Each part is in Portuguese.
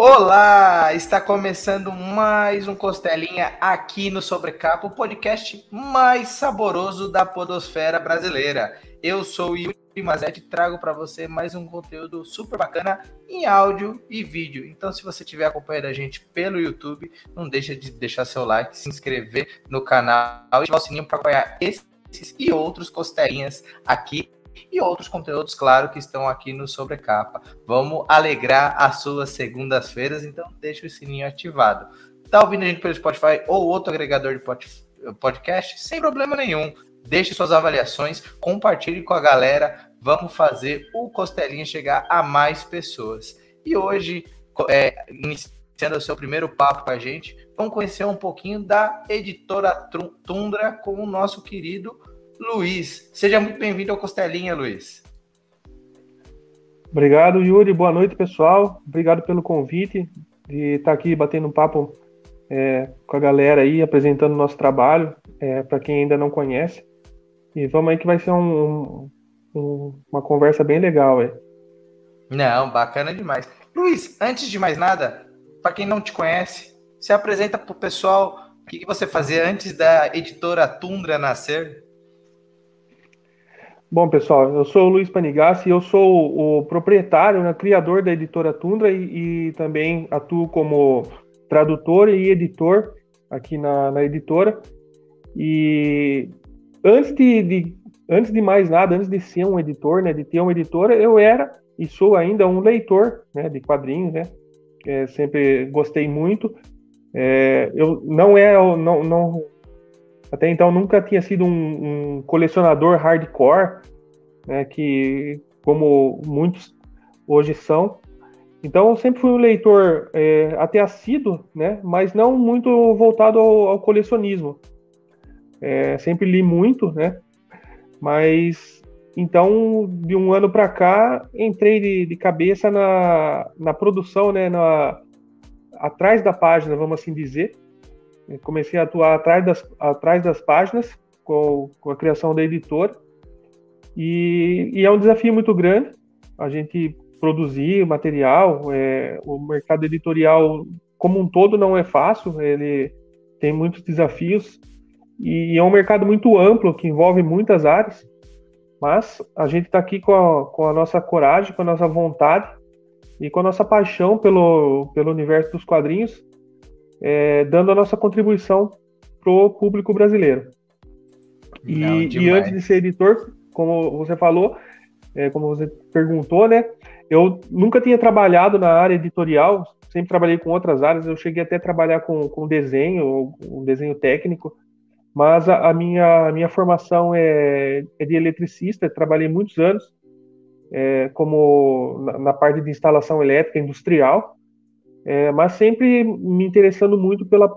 Olá! Está começando mais um Costelinha aqui no Sobrecapa, o podcast mais saboroso da podosfera brasileira. Eu sou o Yuri Mazetti e trago para você mais um conteúdo super bacana em áudio e vídeo. Então, se você estiver acompanhando a gente pelo YouTube, não deixa de deixar seu like, se inscrever no canal e ativar o sininho para acompanhar esses e outros Costelinhas aqui e outros conteúdos, claro, que estão aqui no Sobrecapa. Vamos alegrar as suas segundas-feiras, então deixa o sininho ativado. Tá ouvindo a gente pelo Spotify ou outro agregador de podcast? Sem problema nenhum. Deixe suas avaliações, compartilhe com a galera. Vamos fazer o Costelinha chegar a mais pessoas. E hoje, é, iniciando o seu primeiro papo com a gente, vamos conhecer um pouquinho da editora Tundra com o nosso querido Luiz. Seja muito bem-vindo ao Costelinha, Luiz. Obrigado, Yuri. Boa noite, pessoal. Obrigado pelo convite de estar aqui batendo um papo é, com a galera aí, apresentando o nosso trabalho, é, para quem ainda não conhece. E vamos aí que vai ser um, um, uma conversa bem legal aí. Não, bacana demais. Luiz, antes de mais nada, para quem não te conhece, se apresenta para o pessoal o que, que você fazia antes da editora Tundra nascer. Bom, pessoal, eu sou o Luiz Panigassi, eu sou o proprietário, né, criador da editora Tundra e, e, também atuo como tradutor e editor aqui na, na editora. E antes de, de, antes de mais nada, antes de ser um editor, né, de ter uma editora, eu era e sou ainda um leitor né, de quadrinhos, né? É, sempre gostei muito. É, eu não é, não, não até então nunca tinha sido um, um colecionador hardcore, né, que como muitos hoje são. Então eu sempre fui um leitor é, até assíduo, né, mas não muito voltado ao, ao colecionismo. É, sempre li muito, né, mas então de um ano para cá entrei de, de, cabeça na, na produção, né, na, atrás da página, vamos assim dizer, comecei a atuar atrás das, atrás das páginas com, com a criação da editora. E, e, é um desafio muito grande a gente produzir material é, o mercado editorial como um todo não é fácil ele tem muitos desafios e, é um mercado muito amplo que envolve muitas áreas mas a gente está aqui com a, com a nossa coragem com a nossa vontade e com a nossa paixão pelo, pelo universo dos quadrinhos é, dando a nossa contribuição para o público brasileiro. E, Não, e, antes de ser editor, como você falou, é, como você perguntou, né? Eu nunca tinha trabalhado na área editorial, sempre trabalhei com outras áreas. Eu cheguei até a trabalhar com, com desenho, um desenho técnico, mas a, a minha, a minha formação é, é, de eletricista. Trabalhei muitos anos é, como na, na, parte de instalação elétrica industrial é, mas sempre me interessando muito pela,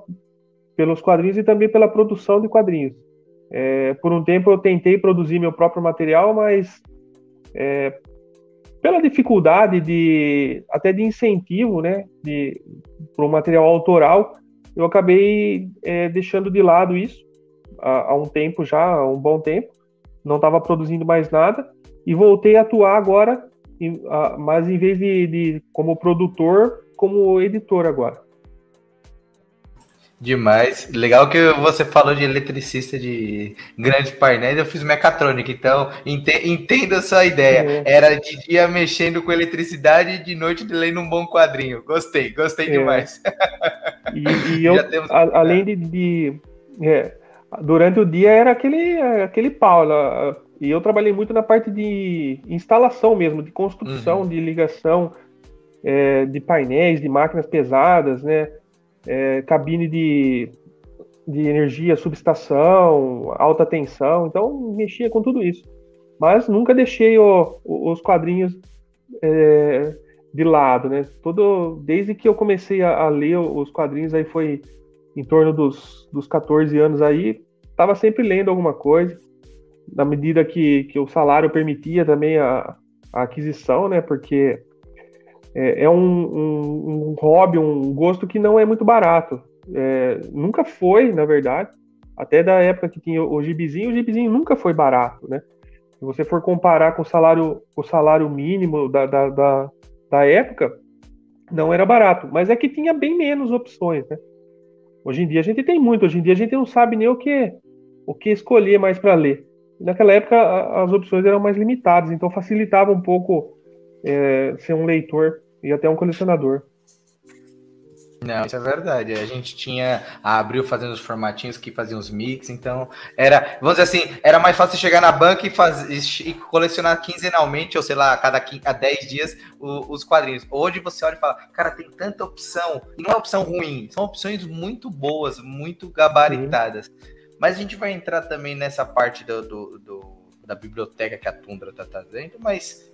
pelos quadrinhos e também pela produção de quadrinhos. É, por um tempo eu tentei produzir meu próprio material, mas é, pela dificuldade de até de incentivo, né, de para o material autoral, eu acabei é, deixando de lado isso há, há, um tempo já, há um bom tempo. Não estava produzindo mais nada e voltei a atuar agora, mas em vez de, de como produtor, como editor agora. Demais. Legal que você falou de eletricista de grandes painéis, eu fiz mecatrônica, então entenda a sua ideia. É. Era de dia mexendo com eletricidade e de noite lendo um bom quadrinho. Gostei, gostei é. demais. E, e eu, a, além de. de é, durante o dia era aquele, aquele pau. E eu trabalhei muito na parte de instalação mesmo, de construção, uhum. de ligação é, de painéis, de máquinas pesadas, né? É, cabine de, de energia, subestação, alta tensão. Então, mexia com tudo isso. Mas nunca deixei o, os quadrinhos é, de lado, né? Todo, desde que eu comecei a, a, ler os quadrinhos, aí foi em torno dos, dos 14 anos aí, estava sempre lendo alguma coisa, na medida que, que o salário permitia também a, a aquisição, né? Porque é, é um, um, um, hobby, um gosto que não é muito barato. É, nunca foi, na verdade. Até da época que tinha o gibizinho, o gibizinho nunca foi barato, né? Se você for comparar com o salário, o salário mínimo da, da, da, da época, não era barato, mas é que tinha bem menos opções, né? Hoje em dia a gente tem muito, hoje em dia a gente não sabe nem o que o que escolher mais para ler. Naquela época as opções eram mais limitadas, então facilitava um pouco é, ser um leitor e até um colecionador. Não, isso é verdade. A gente tinha a Abril fazendo os formatinhos que faziam os mix, então era, vamos dizer assim, era mais fácil chegar na banca e, fazer, e colecionar quinzenalmente, ou sei lá, a cada a 10 dias, o, os quadrinhos. Hoje você olha e fala, cara, tem tanta opção, e não é opção ruim, são opções muito boas, muito gabaritadas. Sim. Mas a gente vai entrar também nessa parte do, do, do da biblioteca que a Tundra está trazendo, mas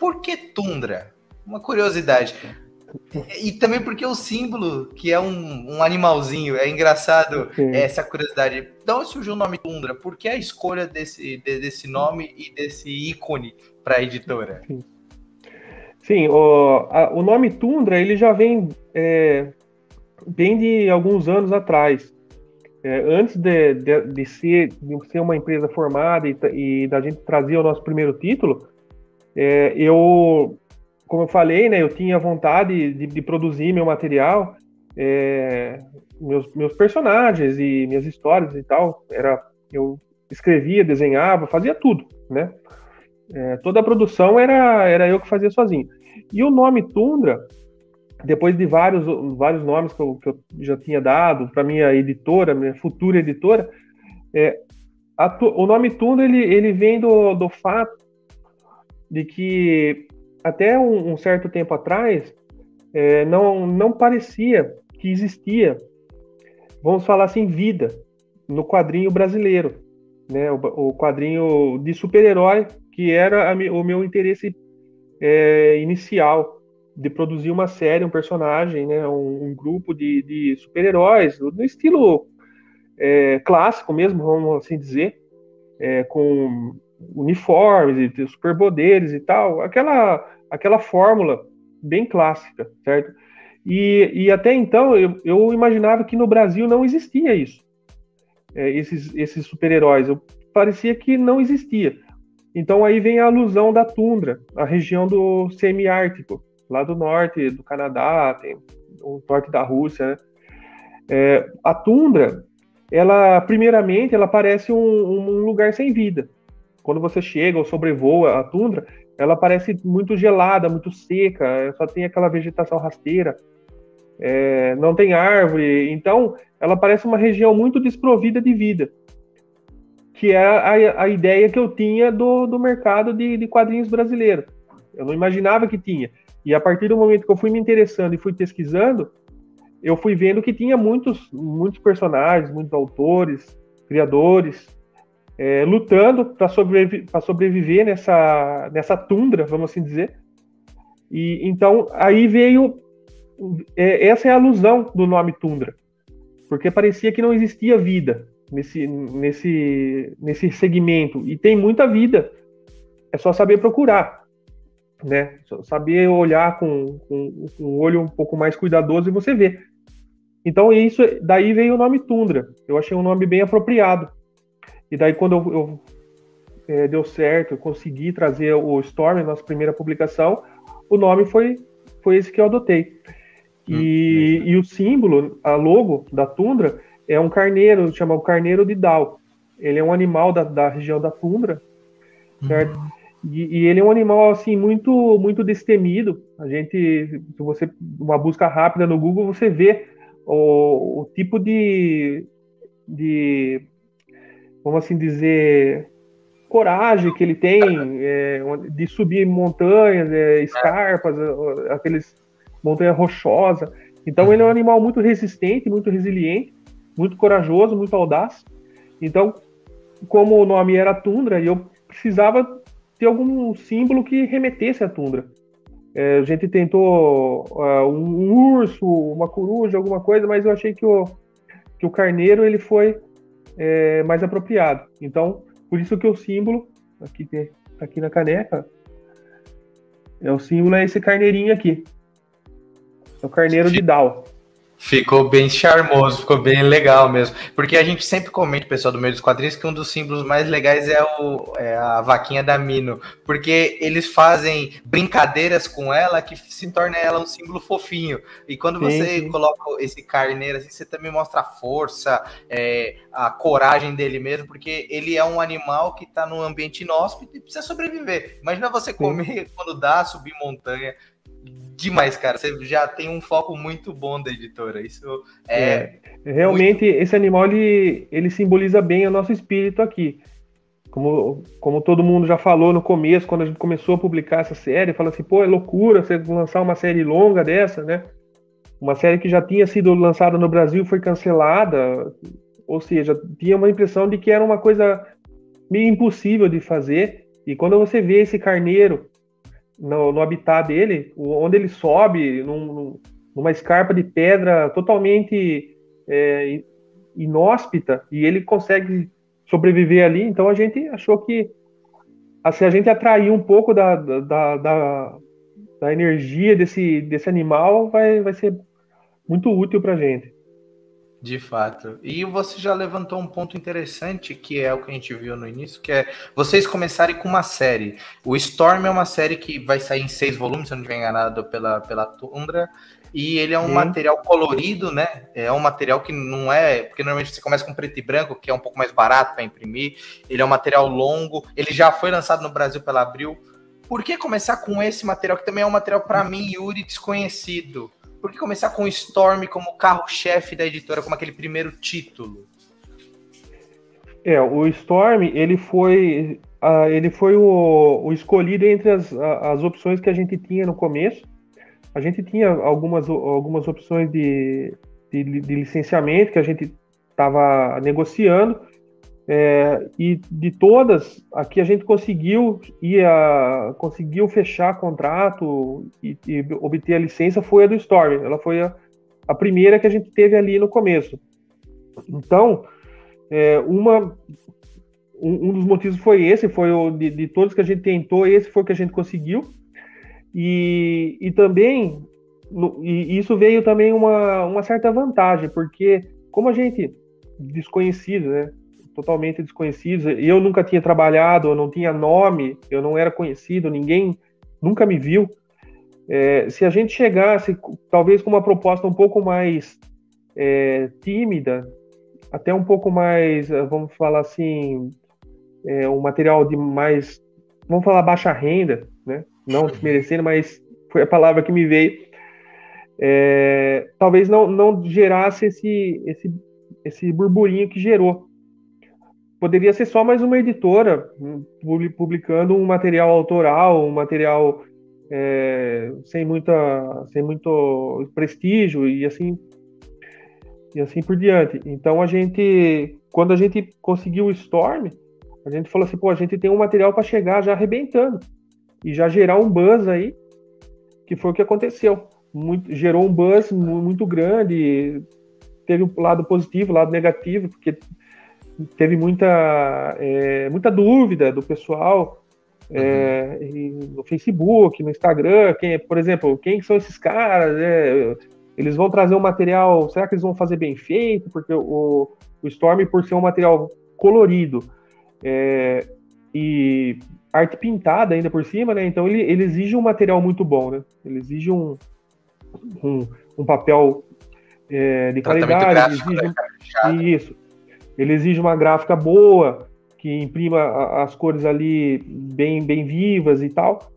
por que Tundra? Uma curiosidade. E também porque o símbolo, que é um, um animalzinho, é engraçado Sim. essa curiosidade. De onde surgiu o nome Tundra? Por que a escolha desse, de, desse nome e desse ícone para a editora? Sim, Sim o, a, o nome Tundra ele já vem é, bem de alguns anos atrás. É, antes de, de, de, ser, de ser uma empresa formada e, e da gente trazer o nosso primeiro título, é, eu como eu falei, né, eu tinha vontade de, de produzir meu material, é, meus, meus personagens e minhas histórias e tal. Era, eu escrevia, desenhava, fazia tudo, né? É, toda a produção era, era eu que fazia sozinho. E o nome Tundra, depois de vários, vários nomes que eu, que eu já tinha dado para minha editora, minha futura editora, é, a, o nome Tundra ele, ele vem do, do fato de que até um, um certo tempo atrás, é, não, não parecia que existia, vamos falar assim, vida no quadrinho brasileiro, né? O, o quadrinho de super-herói, que era a, o meu interesse é, inicial de produzir uma série, um personagem, né? Um, um grupo de, de super-heróis no estilo é, clássico mesmo, vamos assim dizer, é, com uniformes e superpoderes e tal, aquela aquela fórmula bem clássica, certo? E, e até então eu, eu imaginava que no Brasil não existia isso, é, esses, esses super-heróis. Parecia que não existia. Então aí vem a alusão da tundra, a região do semiártico, lá do norte do Canadá, tem o norte da Rússia. Né? É, a tundra, ela primeiramente ela parece um, um lugar sem vida quando você chega ou sobrevoa a tundra, ela parece muito gelada, muito seca, só tem aquela vegetação rasteira, é, não tem árvore, então ela parece uma região muito desprovida de vida, que é a, a ideia que eu tinha do, do mercado de, de quadrinhos brasileiro. Eu não imaginava que tinha. E a partir do momento que eu fui me interessando e fui pesquisando, eu fui vendo que tinha muitos, muitos personagens, muitos autores, criadores, é, lutando para sobreviver, sobreviver nessa, nessa tundra, vamos assim dizer. E então aí veio é, essa é a alusão do nome tundra, porque parecia que não existia vida nesse nesse nesse segmento e tem muita vida. É só saber procurar, né? Só saber olhar com, com, com um olho um pouco mais cuidadoso e você vê. Então isso daí veio o nome tundra. Eu achei um nome bem apropriado e daí, quando eu, eu é, deu certo, eu consegui trazer o Storm, nossa primeira publicação, o nome foi, foi esse que eu adotei. E, hum, e o símbolo, a logo da tundra, é um carneiro, chamado carneiro de Dal. Ele é um animal da, da região da tundra, certo? Uhum. E, e, ele é um animal assim muito muito destemido. A gente, se você uma busca rápida no Google, você vê o, o tipo de, de vamos assim dizer, coragem que ele tem é, de subir montanhas, é, escarpas, é, aqueles montanha rochosa. Então ele é um animal muito resistente, muito resiliente, muito corajoso, muito audaz. Então, como o nome era tundra, eu precisava ter algum símbolo que remetesse à tundra. É, a gente tentou uh, um, um, urso, uma coruja, alguma coisa, mas eu achei que o, que o carneiro ele foi é, mais apropriado. Então, por isso que o símbolo, aqui, aqui na caneca, é o símbolo é esse carneirinho aqui. É o carneiro de Dal. Ficou bem charmoso, ficou bem legal mesmo. Porque a gente sempre comenta, pessoal do meio dos quadrinhos, que um dos símbolos mais legais é, o, é a vaquinha da Mino. Porque eles fazem brincadeiras com ela que se torna ela um símbolo fofinho. E quando sim, você sim. coloca esse carneiro assim, você também mostra a força, é, a coragem dele mesmo, porque ele é um animal que está num ambiente inóspito e precisa sobreviver. Imagina você comer sim. quando dá, subir montanha demais, cara. Você já tem um foco muito bom da editora. Isso é. é realmente, muito... esse animal ele, ele simboliza bem o nosso espírito aqui. Como, como todo mundo já falou no começo, quando a gente começou a publicar essa série, fala assim, pô, é loucura você lançar uma série longa dessa, né? Uma série que já tinha sido lançada no Brasil foi cancelada, ou seja, tinha uma impressão de que era uma coisa meio impossível de fazer. E quando você vê esse carneiro no, no habitat dele, onde ele sobe num, numa escarpa de pedra totalmente é, inóspita e ele consegue sobreviver ali. Então a gente achou que assim, a gente atrair um pouco da, da, da, da energia desse, desse animal vai, vai ser muito útil para a gente. De fato. E você já levantou um ponto interessante, que é o que a gente viu no início, que é vocês começarem com uma série. O Storm é uma série que vai sair em seis volumes, se eu não estiver enganado, pela, pela Tundra. E ele é um Sim. material colorido, né? É um material que não é. Porque normalmente você começa com preto e branco, que é um pouco mais barato para imprimir. Ele é um material longo. Ele já foi lançado no Brasil pela Abril. Por que começar com esse material, que também é um material, para mim, Yuri, desconhecido? Por que começar com o Storm como carro-chefe da editora, como aquele primeiro título? É, o Storm, ele foi, uh, ele foi o, o, escolhido entre as, as opções que a gente tinha no começo. A gente tinha algumas, algumas opções de, de, de licenciamento que a gente estava negociando, é, e de todas, aqui a gente conseguiu ia, conseguiu fechar contrato e, e, obter a licença foi a do Storm. Ela foi a, a primeira que a gente teve ali no começo. Então, é, uma, um, um, dos motivos foi esse, foi o de, de, todos que a gente tentou, esse foi o que a gente conseguiu. E, e também, no, e isso veio também uma, uma certa vantagem, porque como a gente desconhecido, né? Totalmente desconhecidos. Eu nunca tinha trabalhado, eu não tinha nome, eu não era conhecido, ninguém nunca me viu. É, se a gente chegasse, talvez com uma proposta um pouco mais é, tímida, até um pouco mais, eh, vamos falar assim, é, um material de mais, vamos falar baixa renda, né? Não desmerecendo, mas foi a palavra que me veio. É, talvez não, não gerasse esse, esse, esse burburinho que gerou poderia ser só mais uma editora hum, publicando um material autoral, um material é, sem muita, sem muito prestígio e assim e assim por diante. Então a gente, quando a gente conseguiu o Storm, a gente falou assim, pô, a gente tem um material para chegar já arrebentando e já gerar um buzz aí, que foi o que aconteceu. Muito, gerou um buzz muito grande, teve o um lado positivo, lado negativo, porque teve muita, é, muita dúvida do pessoal é, no Facebook, no Instagram, quem, por exemplo, quem são esses caras? É, eles vão trazer um material, será que eles vão fazer bem feito? Porque o, o Storm, por ser um material colorido é, e arte pintada ainda por cima, né? Então ele, ele exige um material muito bom, né? Ele exige um, um, um papel é, de qualidade. Gráfico, exige, né, isso. Ele exige uma gráfica boa, que imprima as cores ali bem, bem vivas e tal.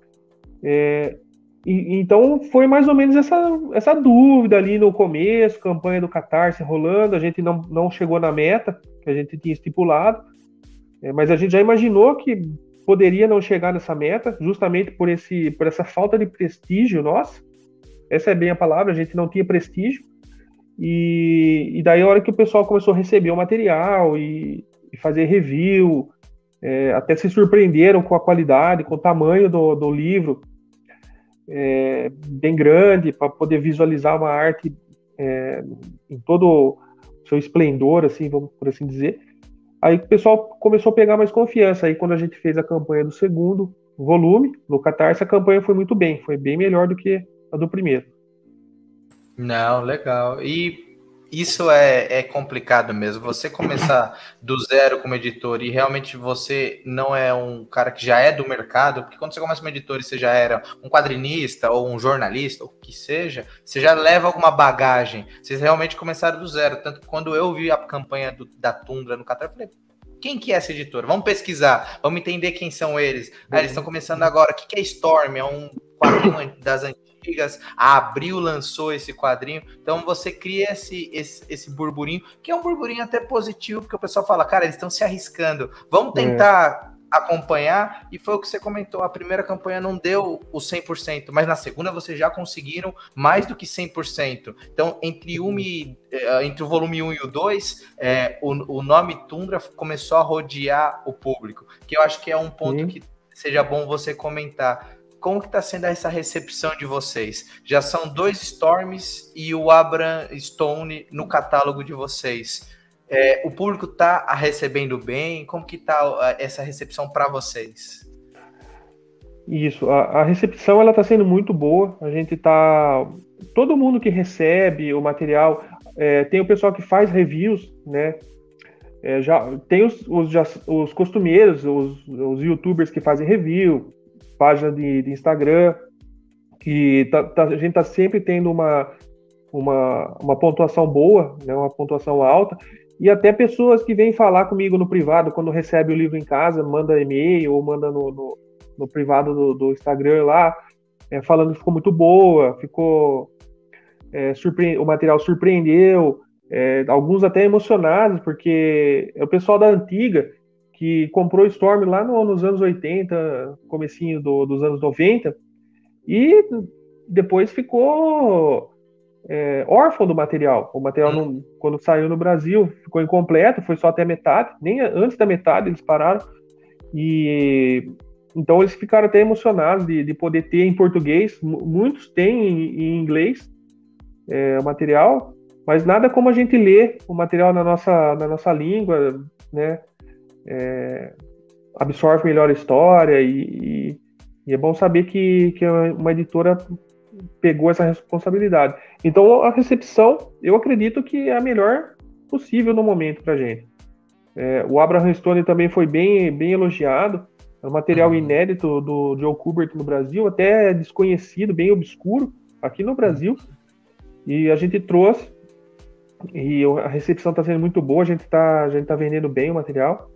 É, e, então foi mais ou menos essa, essa dúvida ali no começo, campanha do Catarse rolando, a gente não, não chegou na meta que a gente tinha estipulado, é, mas a gente já imaginou que poderia não chegar nessa meta, justamente por, esse, por essa falta de prestígio nossa. Essa é bem a palavra, a gente não tinha prestígio. E, e daí a hora que o pessoal começou a receber o material e, e fazer review, é, até se surpreenderam com a qualidade, com o tamanho do, do livro, é, bem grande, para poder visualizar uma arte é, em todo o seu esplendor, assim, vamos por assim dizer. Aí o pessoal começou a pegar mais confiança. Aí quando a gente fez a campanha do segundo volume, no Catarse, a campanha foi muito bem, foi bem melhor do que a do primeiro. Não, legal. E isso é, é complicado mesmo. Você começar do zero como editor e realmente você não é um cara que já é do mercado, porque quando você começa como editor e você já era um quadrinista ou um jornalista, ou o que seja, você já leva alguma bagagem. Vocês realmente começaram do zero. Tanto que quando eu vi a campanha do, da Tundra no Qatar, eu falei, quem que é essa editora? Vamos pesquisar, vamos entender quem são eles. Ah, eles estão começando agora. O que é Storm? É um quadrinho das antigas antigas, a Abril lançou esse quadrinho, então você cria esse, esse, esse burburinho, que é um burburinho até positivo, porque o pessoal fala, cara, eles estão se arriscando, vamos é. tentar é. acompanhar, e foi o que você comentou, a primeira campanha não deu o 100%, mas na segunda vocês já conseguiram mais do que 100%, então entre, um e, eh, entre o volume 1 e o 2, é, o, o nome Tundra começou a rodear o público, que eu acho que é um ponto Sim. que seja bom você comentar, como que está sendo essa recepção de vocês? Já são dois Storms e o Abram Stone no catálogo de vocês. É, o público está recebendo bem? Como que está essa recepção para vocês? Isso, a, a recepção ela está sendo muito boa. A gente está, todo mundo que recebe o material, é, tem o pessoal que faz reviews, né? É, já tem os, os, já, os costumeiros, os, os YouTubers que fazem review, página de, de Instagram, que tá, tá, a gente está sempre tendo uma, uma, uma pontuação boa, né, uma pontuação alta, e até pessoas que vêm falar comigo no privado, quando recebe o livro em casa, manda e-mail ou manda no, no, no privado do, do, Instagram lá, é, falando que ficou muito boa, ficou. É, surpre... o material surpreendeu, é, alguns até emocionados, porque é o pessoal da antiga que comprou Storm lá no, nos anos 80, comecinho do, dos anos 90, e depois ficou é, órfão do material. O material, não, quando saiu no Brasil, ficou incompleto, foi só até metade, nem antes da metade eles pararam. E então eles ficaram até emocionados de, de poder ter em português. Muitos têm em, em inglês é, o material, mas nada como a gente ler o material na nossa, na nossa língua, né? É, absorve melhor a história e, e, e, é bom saber que, que uma editora pegou essa responsabilidade. Então a recepção, eu acredito que é a melhor possível no momento para gente. É, o Abraham Stone também foi bem, bem elogiado. É um material uhum. inédito do Joe Kubert no Brasil, até desconhecido, bem obscuro aqui no Brasil. E a gente trouxe e a recepção está sendo muito boa. A gente está tá vendendo bem o material.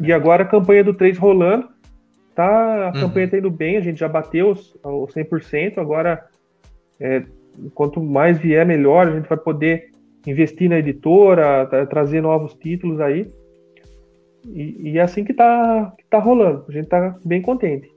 E agora a campanha do 3 rolando. Tá, a uhum. campanha está indo bem, a gente já bateu os, os 100%. Agora, é, quanto mais vier, melhor. A gente vai poder investir na editora, trazer novos títulos aí. E, e é assim que tá, que tá rolando. A gente tá bem contente.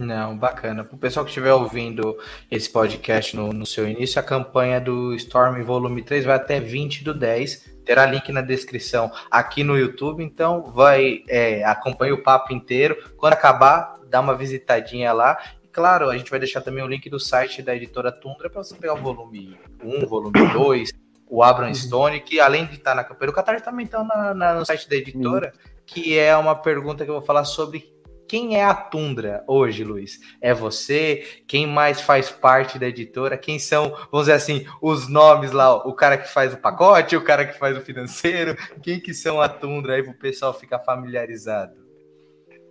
Não, bacana. Para o pessoal que estiver ouvindo esse podcast no, no, seu início, a campanha do Storm Volume 3 vai até 20 do 10. Terá link na descrição aqui no YouTube, então vai é, acompanhe o papo inteiro. Quando acabar, dá uma visitadinha lá. E claro, a gente vai deixar também o link do site da editora Tundra para você pegar o volume 1, volume 2, o Abram uhum. Stone, que além de estar na campanha, o Catar também está no site da editora, que é uma pergunta que eu vou falar sobre quem é a Tundra hoje, Luiz? É você? Quem mais faz parte da editora? Quem são, vamos dizer assim, os nomes lá? O cara que faz o pacote, o cara que faz o financeiro? Quem que são a Tundra aí para o pessoal ficar familiarizado?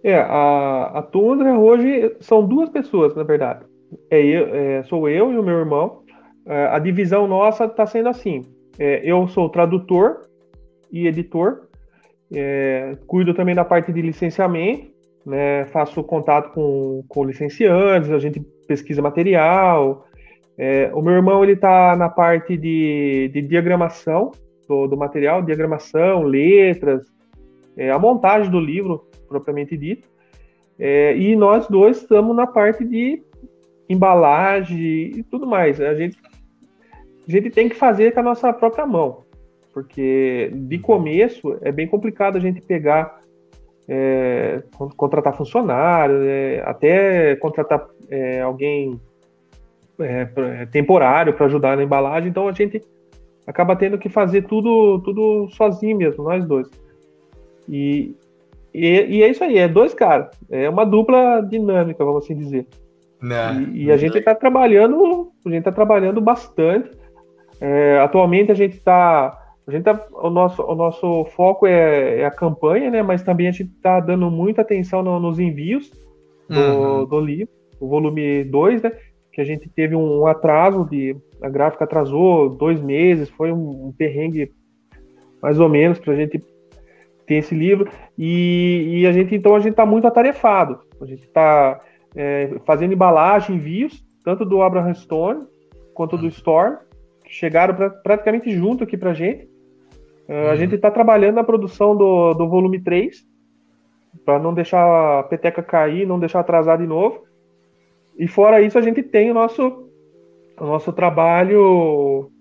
É, a, a Tundra hoje são duas pessoas, na verdade. É, eu, é, sou eu e o meu irmão. É, a divisão nossa está sendo assim. É, eu sou tradutor e editor. É, cuido também da parte de licenciamento né, faço contato com, com licenciantes, a gente pesquisa material. É, o meu irmão ele está na parte de, de diagramação do, do, material, diagramação, letras, é, a montagem do livro propriamente dito. É, e nós dois estamos na parte de embalagem e tudo mais. A gente, a gente tem que fazer com a nossa própria mão, porque de começo é bem complicado a gente pegar é, contratar funcionário, é, até contratar é, alguém é, é, temporário para ajudar na embalagem. Então a gente acaba tendo que fazer tudo, tudo sozinho mesmo, nós dois. E, e, e é isso aí, é dois caras, é uma dupla dinâmica, vamos assim dizer. Não, e, e, a gente está trabalhando, a gente está trabalhando bastante. É, atualmente a gente está, a gente tá, o nosso, o nosso foco é, é, a campanha, né? Mas também a gente está dando muita atenção no, nos envios do, uhum. do livro, o volume 2, né? Que a gente teve um atraso de, a gráfica atrasou dois meses, foi um, um perrengue mais ou menos para a gente ter esse livro e, e, a gente então a gente está muito atarefado. A gente está é, fazendo embalagem, envios, tanto do Abraham Stone quanto do Storm, que chegaram pra, praticamente junto aqui para a gente. É, a gente está trabalhando na produção do, do volume 3, para não deixar a peteca cair, não deixar atrasar de novo. E fora isso, a gente tem o nosso, o nosso trabalho,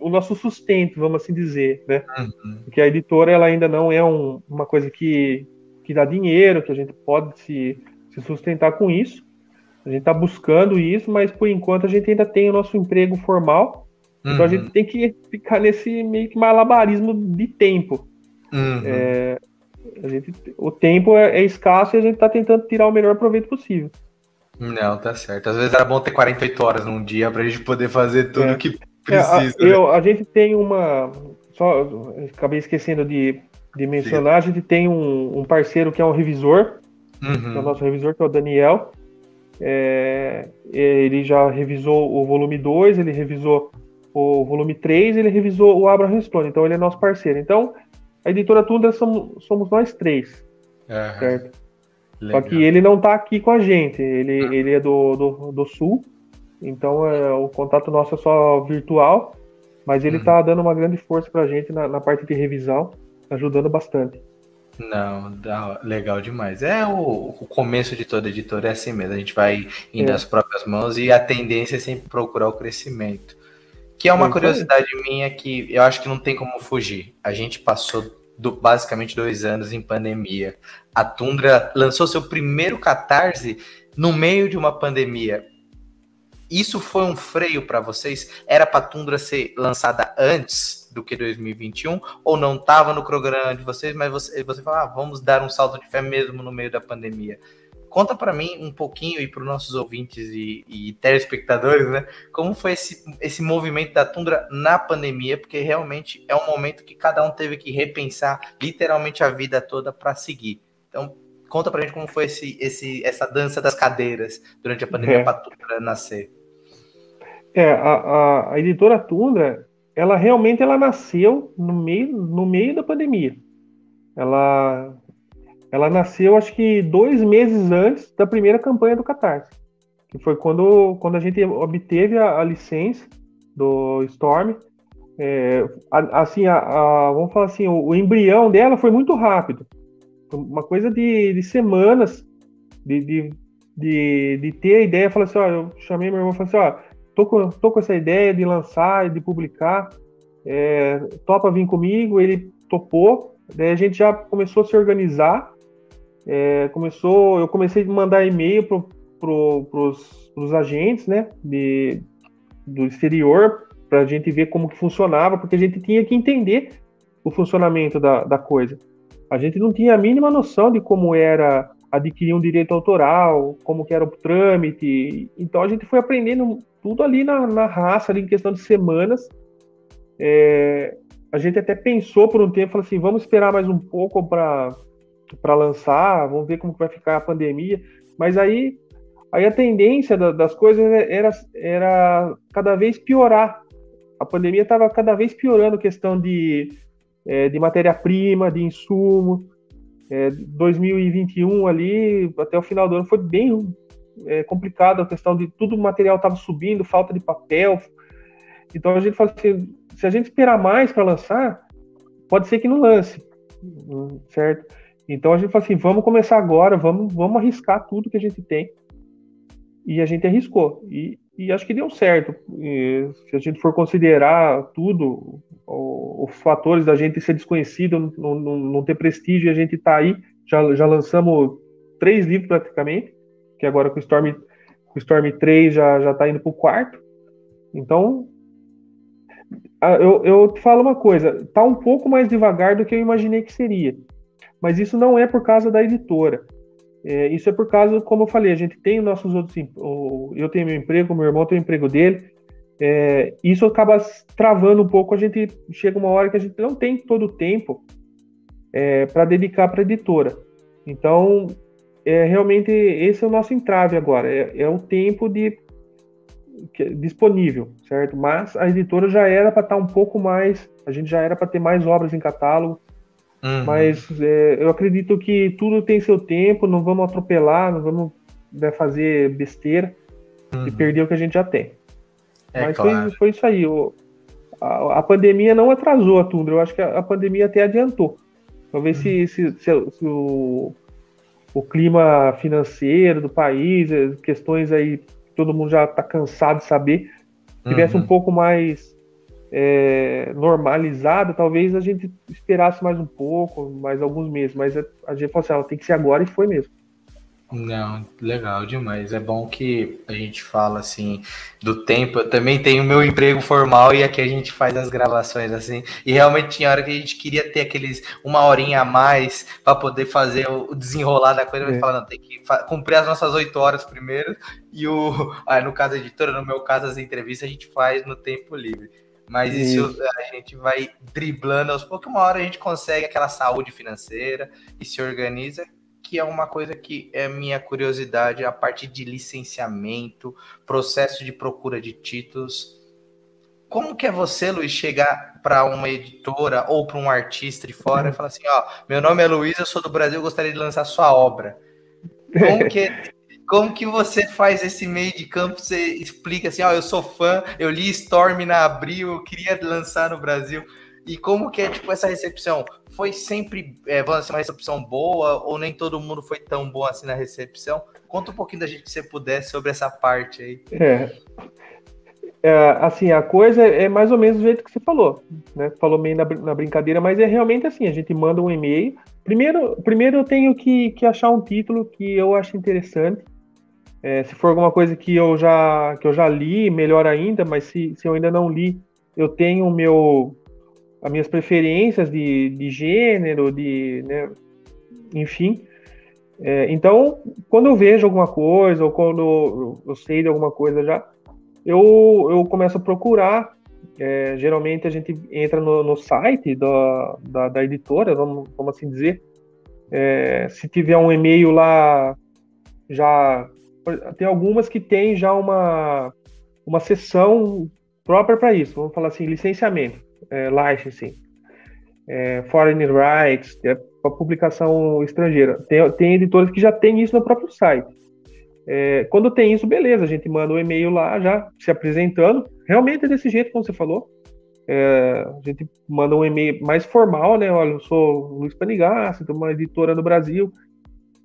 o nosso sustento, vamos assim dizer, né? Uhum. Porque a editora ela ainda não é um, uma coisa que, que dá dinheiro, que a gente pode se se sustentar com isso. A gente está buscando isso, mas por enquanto a gente ainda tem o nosso emprego formal. Uhum. Então a gente uhum. tem que ficar nesse meio que malabarismo de tempo. Uhum. É, gente, o tempo é, é, escasso e a gente está tentando tirar o melhor proveito possível. Não, tá certo. Às vezes era bom ter 48 horas num dia para a gente poder fazer tudo é. que precisa. É, a, eu, a gente tem uma. Só acabei esquecendo de, de mencionar, Sim. a gente tem um, um parceiro que é um revisor uhum. que é o nosso revisor, que é o Daniel. É, ele já revisou o volume 2, ele revisou o volume 3, ele revisou o Abraham Stone, então ele é nosso parceiro. Então, a editora Tundra somos, somos nós três, uhum. certo? Legal. Só que ele não está aqui com a gente, ele, uhum. ele é do, do, do, Sul, então é, o contato nosso é só virtual, mas ele está uhum. dando uma grande força para a gente na, na parte de revisão, ajudando bastante. Não, legal demais. É o, o, começo de toda editora é assim mesmo. A gente vai indo é. às próprias mãos e a tendência é sempre procurar o crescimento. Que é uma é curiosidade minha que eu acho que não tem como fugir. A gente passou do, basicamente dois anos em pandemia. A Tundra lançou seu primeiro catarse no meio de uma pandemia. Isso foi um freio para vocês? Era para a Tundra ser lançada antes? do que 2021, ou não estava no programa de vocês, mas você, você fala, ah, vamos dar um salto de fé mesmo no meio da pandemia. Conta para mim um pouquinho e para os nossos ouvintes e, e, telespectadores, né? Como foi esse, esse movimento da Tundra na pandemia? Porque realmente é um momento que cada um teve que repensar literalmente a vida toda para seguir. Então, conta para gente como foi esse, esse, essa dança das cadeiras durante a pandemia é. para a Tundra nascer. É, a, a, a editora Tundra, ela realmente ela nasceu no meio, no meio da pandemia. Ela, ela nasceu, acho que dois meses antes da primeira campanha do Catarse, que foi quando, quando a gente obteve a, a licença do Storm. É, assim, a, a, vamos falar assim, o, o, embrião dela foi muito rápido, uma coisa de, de semanas de, de, de, de, ter a ideia. Falei assim, ó, eu chamei meu irmão e falei assim, ó, tô com, tô com essa ideia de lançar, de publicar, é, topa vir comigo, ele topou, daí a gente já começou a se organizar, é, começou, eu comecei a mandar e-mail para pro, pros, agentes, né, de, do exterior, para a gente ver como que funcionava, porque a gente tinha que entender o funcionamento da, da coisa. A gente não tinha a mínima noção de como era adquirir um direito autoral, como que era o trâmite. Então a gente foi aprendendo tudo ali na, na raça, ali em questão de semanas. É, a gente até pensou por um tempo, falou assim, vamos esperar mais um pouco para lançar, vamos ver como vai ficar a pandemia. Mas aí, aí a tendência da, das coisas era, era cada vez piorar. A pandemia estava cada vez piorando a questão de, é, de matéria-prima, de insumo. É, 2021 ali, até o final do ano, foi bem é, complicado a questão de tudo o material estava subindo, falta de papel. Então a gente fala assim, se a gente esperar mais para lançar, pode ser que não lance, certo? Então a gente fala assim, vamos começar agora, vamos, vamos arriscar tudo que a gente tem. E a gente arriscou. E, e acho que deu certo. E, se a gente for considerar tudo, o, os fatores da gente ser desconhecido, não, não, não ter prestígio, a gente está aí, já, já lançamos três livros praticamente que agora com o Storm, com o Storm 3 já, já tá indo pro quarto. Então, eu, eu te falo uma coisa, tá um pouco mais devagar do que eu imaginei que seria. Mas isso não é por causa da editora. É, isso é por causa, como eu falei, a gente tem os nossos outros. Eu tenho meu emprego, meu irmão tem o emprego dele. É, isso acaba travando um pouco. A gente chega uma hora que a gente não tem todo o tempo é, para dedicar para a editora. Então, é, realmente, esse é o nosso entrave agora. É, é o tempo de disponível, certo? Mas a editora já era para estar tá um pouco mais, a gente já era para ter mais obras em catálogo, uhum. mas é, eu acredito que tudo tem seu tempo, não vamos atropelar, não vamos né, fazer besteira uhum. e perder o que a gente já tem. É mas claro. foi, foi, isso aí. O, a, a, pandemia não atrasou a Tundra, eu acho que a, a pandemia até adiantou. Talvez uhum. se, se, se, se o, o clima financeiro do país, questões aí todo mundo já está cansado de saber, tivesse uhum. um pouco mais é, normalizado, talvez a gente esperasse mais um pouco, mais alguns meses, mas a gente falou assim, ah, tem que ser agora e foi mesmo. Não, legal demais. É bom que a gente fala assim do tempo. Eu também tenho meu emprego formal e aqui a gente faz as gravações assim. E realmente tinha hora que a gente queria ter aqueles uma horinha a mais para poder fazer o desenrolar da coisa, mas é. falar, não, tem que cumprir as nossas oito horas primeiro. E o, ah, no caso da editora, no meu caso, as entrevistas a gente faz no tempo livre. Mas isso, isso a gente vai driblando aos poucos, uma hora a gente consegue aquela saúde financeira e se organiza que é uma coisa que é minha curiosidade, a parte de licenciamento, processo de procura de títulos. Como que é você, Luiz, chegar para uma editora ou para um artista de fora e falar assim, ó, meu nome é Luiz, eu sou do Brasil, eu gostaria de lançar sua obra. Como que, como que você faz esse meio de campo? Você explica assim, ó, eu sou fã, eu li Storm na Abril, eu queria lançar no Brasil. E como que é, tipo, essa recepção? Foi sempre, é, vamos dizer, uma recepção boa ou nem todo mundo foi tão bom assim na recepção? Conta um pouquinho da gente, se você puder, sobre essa parte aí. É. é. assim, a coisa é mais ou menos do jeito que você falou, né? Falou meio na, na brincadeira, mas é realmente assim, a gente manda um e-mail. Primeiro, primeiro eu tenho que, que achar um título que eu acho interessante. É, se for alguma coisa que eu já que eu já li, melhor ainda, mas se, se eu ainda não li, eu tenho meu as minhas preferências de, de gênero, de, né, enfim. É, então, quando eu vejo alguma coisa, ou quando eu sei de alguma coisa já, eu, eu começo a procurar. É, geralmente a gente entra no, no site da, da, da, editora, vamos, vamos assim dizer. É, se tiver um e-mail lá, já. Tem algumas que tem já uma, uma sessão própria para isso, vamos falar assim, licenciamento é, licensing, é, foreign rights, é para publicação estrangeira. Tem, tem editores que já tem isso no próprio site. É, quando tem isso, beleza, a gente manda um e-mail lá já se apresentando. Realmente é desse jeito como você falou. É, a gente manda um e-mail mais formal, né? Olha, eu sou Luiz Panigassi, sou uma editora no Brasil.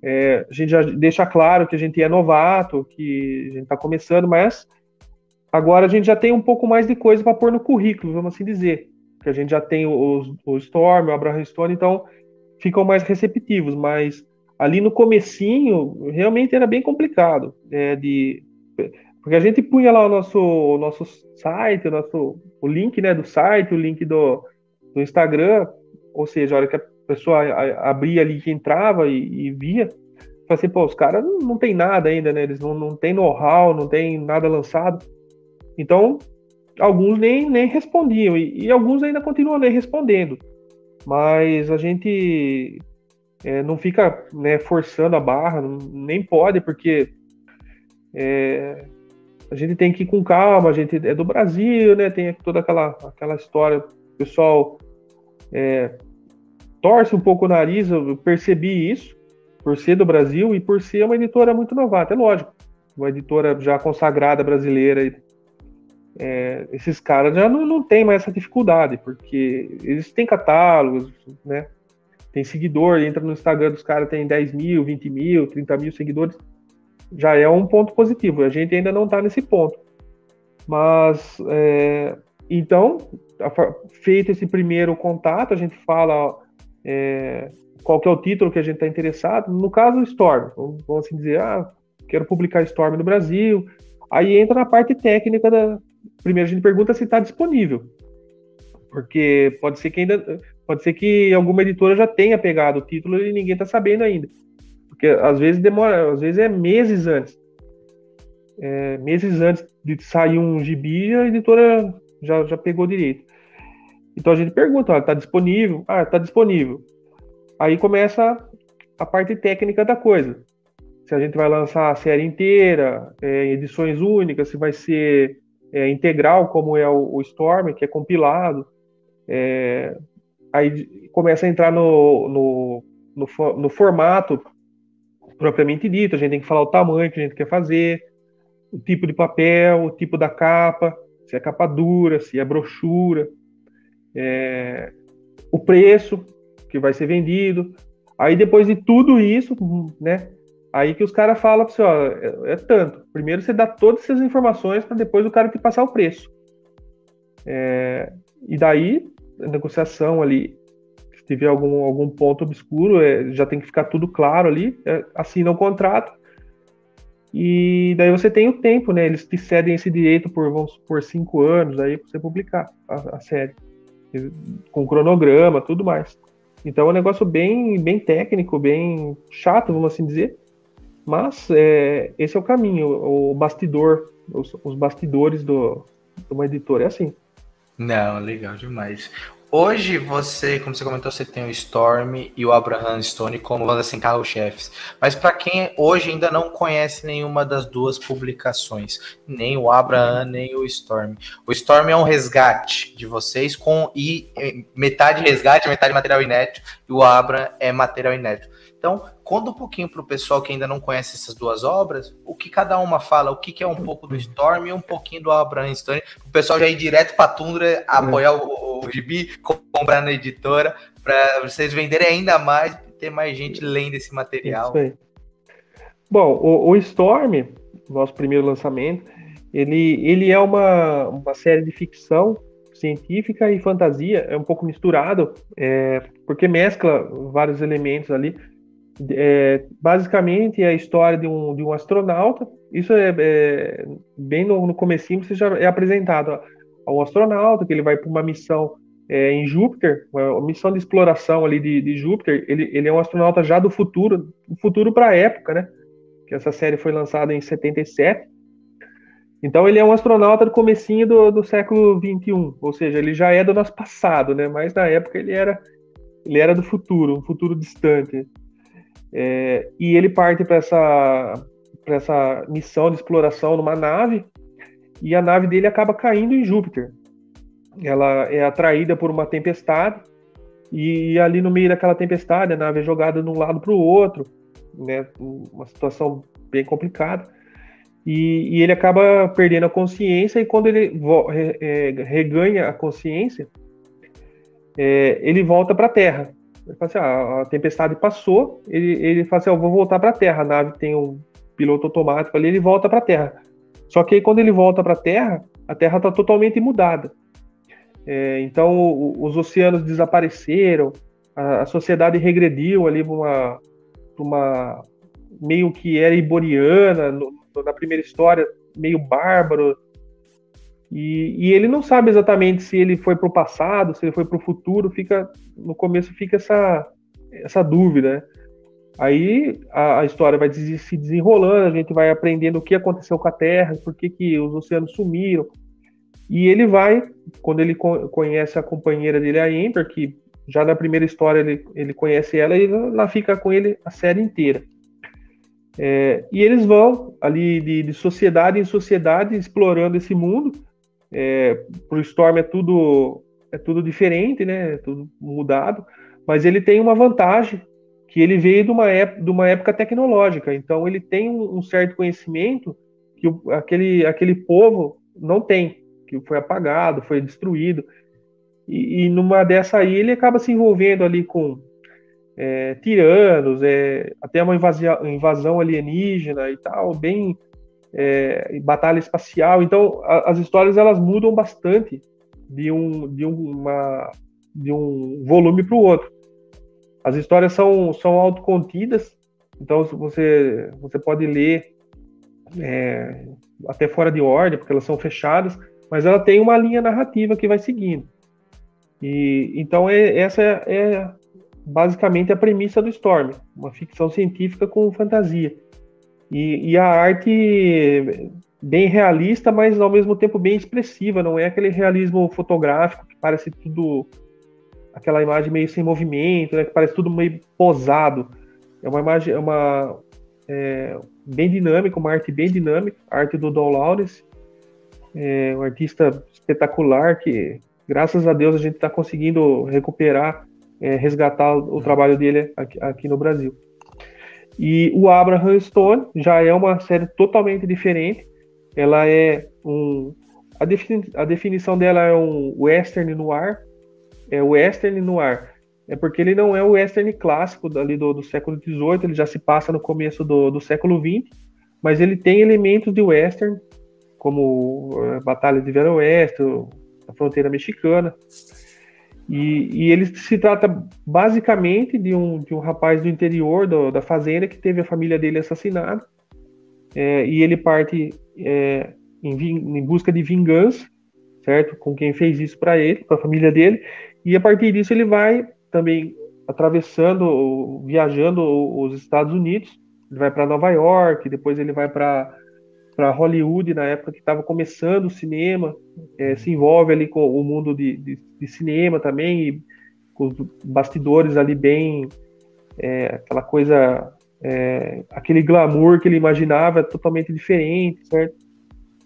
É, a gente já deixa claro que a gente é novato, que a gente está começando, mas agora a gente já tem um pouco mais de coisa para pôr no currículo, vamos assim dizer. Que a gente já tem o, o Storm, o Abraham Stone, então ficam mais receptivos, mas ali no comecinho realmente era bem complicado é, de porque a gente punha lá o nosso, o nosso site, o nosso o link né, do site, o link do, do Instagram, ou seja, a hora que a pessoa abria ali que entrava e, e via, assim, pô, os caras não, não tem nada ainda, né? Eles não, não tem know-how, não tem nada lançado. Então, alguns nem, nem respondiam, e, e, alguns ainda continuam nem respondendo. Mas a gente é, não fica né, forçando a barra, nem pode, porque é, a gente tem que ir com calma, a gente é do Brasil, né? Tem toda aquela, aquela história, o pessoal é, torce um pouco o nariz, eu percebi isso, por ser do Brasil e por ser uma editora muito novata, é lógico. Uma editora já consagrada brasileira é, esses caras já não, não tem mais essa dificuldade, porque eles têm catálogos, né? Tem seguidor, entra no Instagram dos caras, tem 10 mil, 20 mil, 30 mil seguidores, já é um ponto positivo. A gente ainda não está nesse ponto. Mas, é, então, feito esse primeiro contato, a gente fala é, qual que é o título que a gente está interessado. No caso, Storm, vamos assim dizer, ah, quero publicar Storm no Brasil. Aí entra na parte técnica da, primeiro a gente pergunta se está disponível. Porque pode ser que ainda. Pode ser que alguma editora já tenha pegado o título e ninguém está sabendo ainda. Porque às vezes demora, às vezes é meses antes. É, meses antes de sair um gibi, a editora já, já pegou direito. Então a gente pergunta, está disponível? Ah, está disponível. Aí começa a parte técnica da coisa. Se a gente vai lançar a série inteira, é, edições únicas, se vai ser é, integral, como é o, o, Storm, que é compilado. É, aí começa a entrar no, no, no, no, formato propriamente dito. A gente tem que falar o tamanho que a gente quer fazer, o tipo de papel, o tipo da capa, se é capa dura, se é brochura, é, o preço que vai ser vendido. Aí depois de tudo isso, né? Aí que os caras falam para você, ó, é, é, tanto. Primeiro você dá todas essas informações para depois o cara te passar o preço. É, e daí, a negociação ali, se tiver algum, algum ponto obscuro, é, já tem que ficar tudo claro ali, é, assina o contrato. E daí você tem o tempo, né? Eles te cedem esse direito por, vamos por cinco anos aí para você publicar a, a série. Com cronograma, tudo mais. Então é um negócio bem, bem técnico, bem chato, vamos assim dizer. Mas é, esse é o caminho, o bastidor, os, os bastidores do, de uma editora é assim. Não, legal demais. Hoje você, como você comentou, você tem o Storm e o Abraham Stone como, vamos assim, carro-chefes. Mas para quem hoje ainda não conhece nenhuma das duas publicações, nem o Abraham, nem o Storm. O Storm é um resgate de vocês com e metade resgate, metade material inédito, e o Abraham é material inédito. Então, conta um pouquinho para o pessoal que ainda não conhece essas duas obras, o que cada uma fala, o que, que é um pouco do Storm e um pouquinho do Abraham Stone, o pessoal já ir direto para a Tundra, apoiar o, o Gibi, comprar na editora, para vocês venderem ainda mais e ter mais gente lendo esse material. Isso aí. Bom, o, o Storm, nosso primeiro lançamento, ele, ele é uma, uma série de ficção científica e fantasia, é um pouco misturado, é, porque mescla vários elementos ali. É, basicamente é a história de um, de um astronauta. Isso é, é bem no, no comecinho você já é apresentado a, um astronauta que ele vai para uma missão é, em Júpiter, uma missão de exploração ali de, de Júpiter. Ele, ele é um astronauta já do futuro, futuro para a época, né? Que essa série foi lançada em 77. Então ele é um astronauta do comecinho do, do século 21, ou seja, ele já é do nosso passado, né? Mas na época ele era ele era do futuro, um futuro distante. É, e ele parte para essa, essa missão de exploração numa nave, e a nave dele acaba caindo em Júpiter. Ela é atraída por uma tempestade, e ali no meio daquela tempestade, a nave é jogada de um lado para o outro, né, uma situação bem complicada. E, e, ele acaba perdendo a consciência, e quando ele é, reganha a consciência, é, ele volta para a Terra. Ele fala assim, ah, a tempestade passou, ele, ele fala assim, eu vou voltar para a Terra. A nave tem um piloto automático ali, ele volta para a Terra. Só que aí, quando ele volta para a Terra, a Terra está totalmente mudada. É, então o, os oceanos desapareceram, a, a sociedade regrediu ali para uma, uma meio que era iboriana no, na primeira história, meio bárbaro. E, e, ele não sabe exatamente se ele foi para o passado, se ele foi para o futuro. Fica no começo fica essa essa dúvida. Né? Aí a, a, história vai se desenrolando, a gente vai aprendendo o que aconteceu com a Terra, por que, que os oceanos sumiram. E ele vai, quando ele conhece a companheira dele, a Ember, que já na primeira história ele, ele conhece ela, e ela fica com ele a série inteira. É, e eles vão ali de, de, sociedade em sociedade explorando esse mundo. É, Pro Storm é tudo é tudo diferente, né? É tudo mudado. Mas ele tem uma vantagem que ele veio de uma época, de uma época tecnológica. Então ele tem um, certo conhecimento que o, aquele aquele povo não tem, que foi apagado, foi destruído. E, e numa dessa aí ele acaba se envolvendo ali com é, tiranos, é, até uma invasão alienígena e tal, bem é, batalha espacial. Então, a, as histórias elas mudam bastante de um, de uma, de um volume para o outro. As histórias são, são autocontidas, então você, você pode ler é, até fora de ordem, porque elas são fechadas, mas ela tem uma linha narrativa que vai seguindo. E então é, essa é, é basicamente a premissa do Storm, uma ficção científica com fantasia. E, e, a arte bem realista, mas ao mesmo tempo bem expressiva, não é aquele realismo fotográfico que parece tudo aquela imagem meio sem movimento, né, que parece tudo meio posado. É uma imagem, é uma é, bem dinâmica, uma arte bem dinâmica, a arte do Don Lawrence, é um artista espetacular que, graças a Deus, a gente está conseguindo recuperar, é, resgatar o, o trabalho dele aqui, aqui, no Brasil. E o Abraham Stone já é uma série totalmente diferente. Ela é um a, defini a definição dela é um western noir, é western noir. É porque ele não é o western clássico ali do, do século XVIII, ele já se passa no começo do, do século XX, mas ele tem elementos de western, como a eh, Batalha de Velho Oeste, a fronteira mexicana. E, e, ele se trata basicamente de um, de um rapaz do interior do, da fazenda que teve a família dele assassinada. É, e ele parte é, em, em, busca de vingança, certo? Com quem fez isso para ele, para a família dele. E a partir disso ele vai também atravessando, viajando os Estados Unidos. Ele vai para Nova York, depois ele vai para para Hollywood na época que estava começando o cinema, é, se envolve ali com o mundo de, de, de, cinema também, e com os bastidores ali bem, é, aquela coisa, é, aquele glamour que ele imaginava totalmente diferente, certo?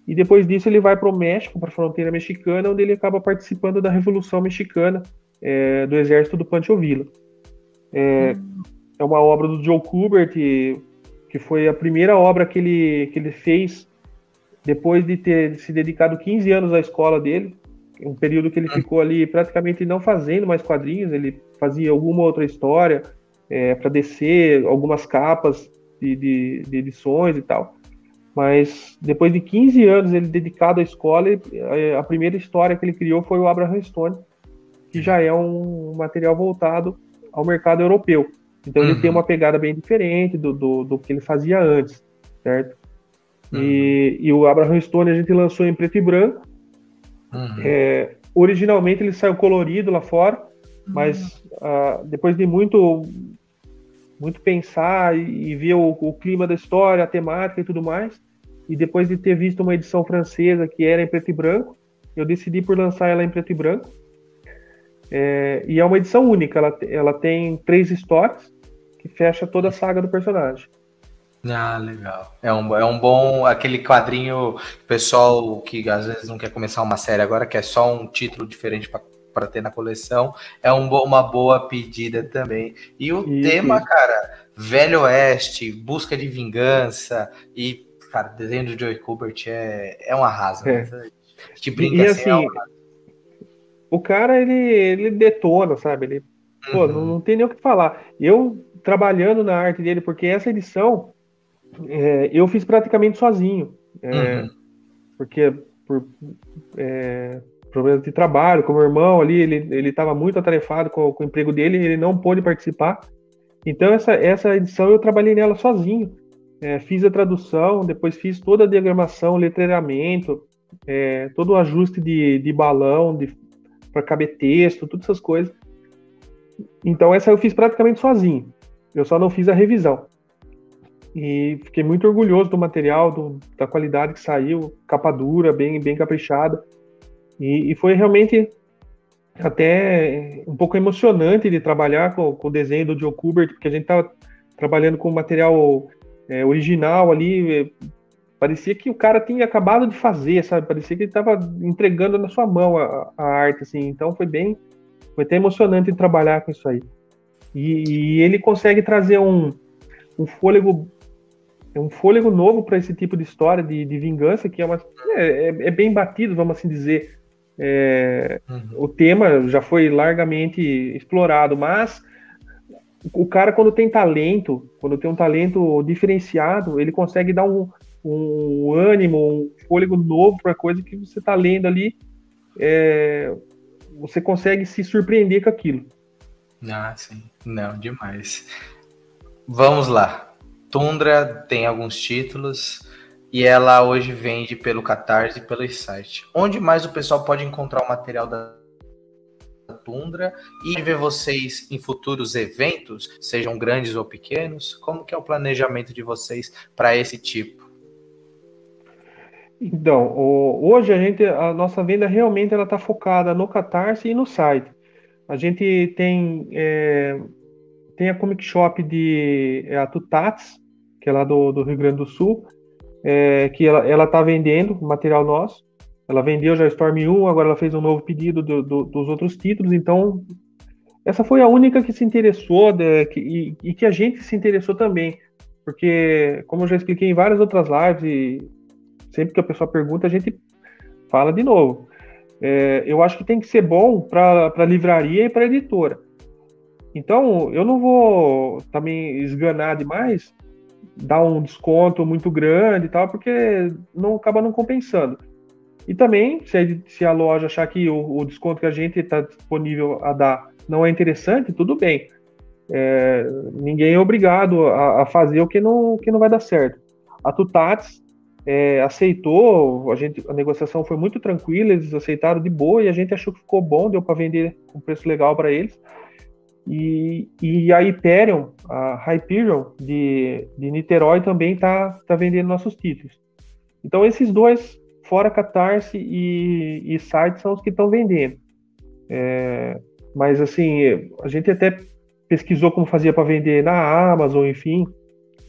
E depois disso ele vai para o México, para a fronteira mexicana, onde ele acaba participando da Revolução Mexicana, é, do exército do Pancho Villa. É, hum. é uma obra do Joe Kubert, que, foi a primeira obra que ele, que ele fez depois de ter se dedicado 15 anos à escola dele, um período que ele hum. ficou ali praticamente não fazendo mais quadrinhos, ele fazia alguma outra história é, para descer algumas capas de, de, de, edições e tal. Mas depois de 15 anos ele dedicado à escola, a primeira história que ele criou foi o Abraham Stone, que já é um material voltado ao mercado europeu. Então uhum. ele tem uma pegada bem diferente do, do, do, que ele fazia antes, certo? Uhum. E, e, o Abraham Stone a gente lançou em preto e branco. Uhum. É, originalmente ele saiu colorido lá fora, uhum. mas uh, depois de muito muito pensar e, e ver o, o, clima da história, a temática e tudo mais, e depois de ter visto uma edição francesa que era em preto e branco, eu decidi por lançar ela em preto e branco. É, e é uma edição única, ela, ela tem três histórias que fecha toda a saga do personagem. Ah, legal. É um, é um bom. aquele quadrinho, pessoal que às vezes não quer começar uma série agora, que é só um título diferente para ter na coleção, é um, uma boa pedida também. E o e, tema, cara, Velho Oeste, busca de vingança, e, cara, desenho do Joey Kubert é, é um arraso. É. Né? Te brinca e, assim, é um o cara, ele, ele detona, sabe? Ele, uhum. pô, não, não, tem nem o que falar. Eu trabalhando na arte dele, porque essa edição é, eu fiz praticamente sozinho. É, uhum. Porque por é, problemas de trabalho, com o meu irmão ali, ele estava muito atarefado com, com o emprego dele, ele não pôde participar. Então, essa, essa edição eu trabalhei nela sozinho. É, fiz a tradução, depois fiz toda a diagramação, letreiramento, é, todo o ajuste de, de balão, de, para caber texto, todas essas coisas. Então essa eu fiz praticamente sozinho. Eu só não fiz a revisão. E fiquei muito orgulhoso do material, do, da qualidade que saiu, capa dura, bem, bem caprichada. E, e, foi realmente até um pouco emocionante de trabalhar com, com o desenho do Joe Kubert, porque a gente estava trabalhando com material é, original ali, Parecia que o cara tinha acabado de fazer, sabe? Parecia que ele estava entregando na sua mão a, a, arte, assim. Então foi bem, foi até emocionante trabalhar com isso aí. E, e ele consegue trazer um, um fôlego, um fôlego novo para esse tipo de história de, de vingança que é, uma, é, é, é bem batido, vamos assim dizer. É, uhum. O tema já foi largamente explorado, mas o cara quando tem talento, quando tem um talento diferenciado, ele consegue dar um, um ânimo, um fôlego novo para coisa que você está lendo ali, é, você consegue se surpreender com aquilo. Ah, sim. Não, demais. Vamos lá. Tundra tem alguns títulos e ela hoje vende pelo Catarse e pelo site. Onde mais o pessoal pode encontrar o material da Tundra e ver vocês em futuros eventos, sejam grandes ou pequenos? Como que é o planejamento de vocês para esse tipo? Então, hoje a gente, a nossa venda realmente ela está focada no Catarse e no site. A gente tem é, tem a Comic Shop de é, a Tutats, que é lá do, do Rio Grande do Sul, é, que ela, ela tá vendendo material nosso. Ela vendeu já Storm 1, agora ela fez um novo pedido do, do, dos outros títulos, então essa foi a única que se interessou de, que, e, e, que a gente se interessou também, porque como eu já expliquei em várias outras lives e sempre que a pessoa pergunta a gente fala de novo. É, eu acho que tem que ser bom para a livraria e para a editora. Então eu não vou também esganar demais, dar um desconto muito grande e tal, porque não acaba não compensando. E também, se a, se a loja achar que o, o desconto que a gente está disponível a dar não é interessante, tudo bem. É, ninguém é obrigado a, a, fazer o que não, que não vai dar certo. A Tutats é, aceitou, a, gente, a negociação foi muito tranquila, eles aceitaram de boa e a gente achou que ficou bom, deu para vender com preço legal para eles. E, e a Hyperion, a Hyperion de, de Niterói também está tá vendendo nossos títulos. Então esses dois, fora Catarse e, e site, são os que estão vendendo. É, mas assim, a gente até pesquisou como fazia para vender na Amazon, enfim.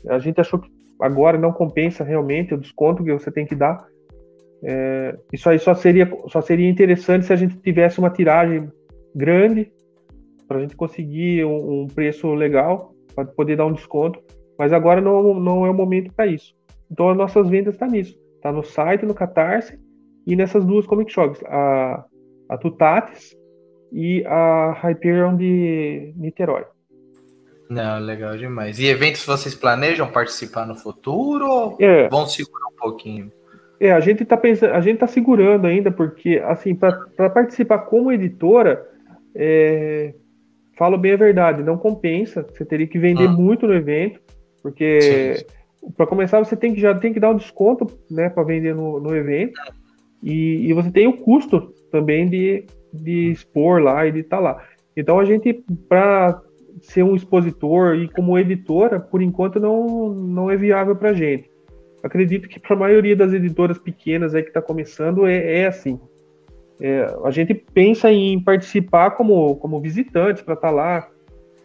A gente achou que agora não compensa realmente o desconto que você tem que dar. É, isso aí só seria, só seria interessante se a gente tivesse uma tiragem grande para a gente conseguir um, um preço legal, para poder dar um desconto. Mas agora não, não é o momento para isso. Então as nossas vendas estão tá nisso. Está no site, no Catarse e nessas duas comic shops, a, a Tutates e a Hyperion de Niterói. Não, legal demais. E eventos vocês planejam participar no futuro ou é. vão segurar um pouquinho? É, a gente está pensando, a gente tá segurando ainda, porque assim, para participar como editora, é, falo bem a verdade, não compensa. Você teria que vender ah. muito no evento, porque para começar você tem que já tem que dar um desconto, né, para vender no, no evento. E, e, você tem o custo também de, de expor lá e de estar tá lá. Então a gente para ser um expositor e como editora, por enquanto não não é viável para gente. Acredito que para a maioria das editoras pequenas aí que está começando é, é assim. É, a gente pensa em participar como, como visitante para estar tá lá,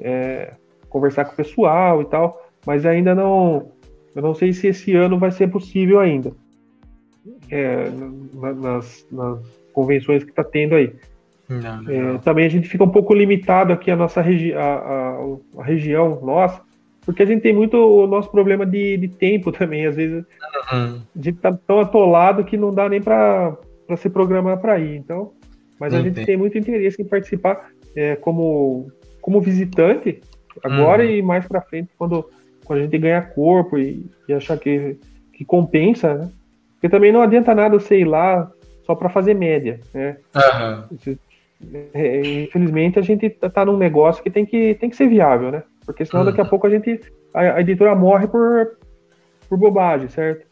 é, conversar com o pessoal e tal, mas ainda não. Eu não sei se esse ano vai ser possível ainda. É, nas, nas, convenções que está tendo aí. Não, não. É, também a gente fica um pouco limitado aqui a nossa regi a, a, a, região nossa, porque a gente tem muito o nosso problema de, de tempo também. Às vezes uhum. a gente está tão atolado que não dá nem para se programar para ir. Então, mas a gente tem muito interesse em participar é, como, como visitante agora uhum. e mais para frente quando, quando a gente ganha corpo e, e achar que, que compensa, né? Porque também não adianta nada você ir lá só para fazer média, né? Uhum. Infelizmente a gente está num negócio que tem que, tem que ser viável, né? Porque senão daqui a uhum. pouco a gente a, a editora morre por, por bobagem, certo?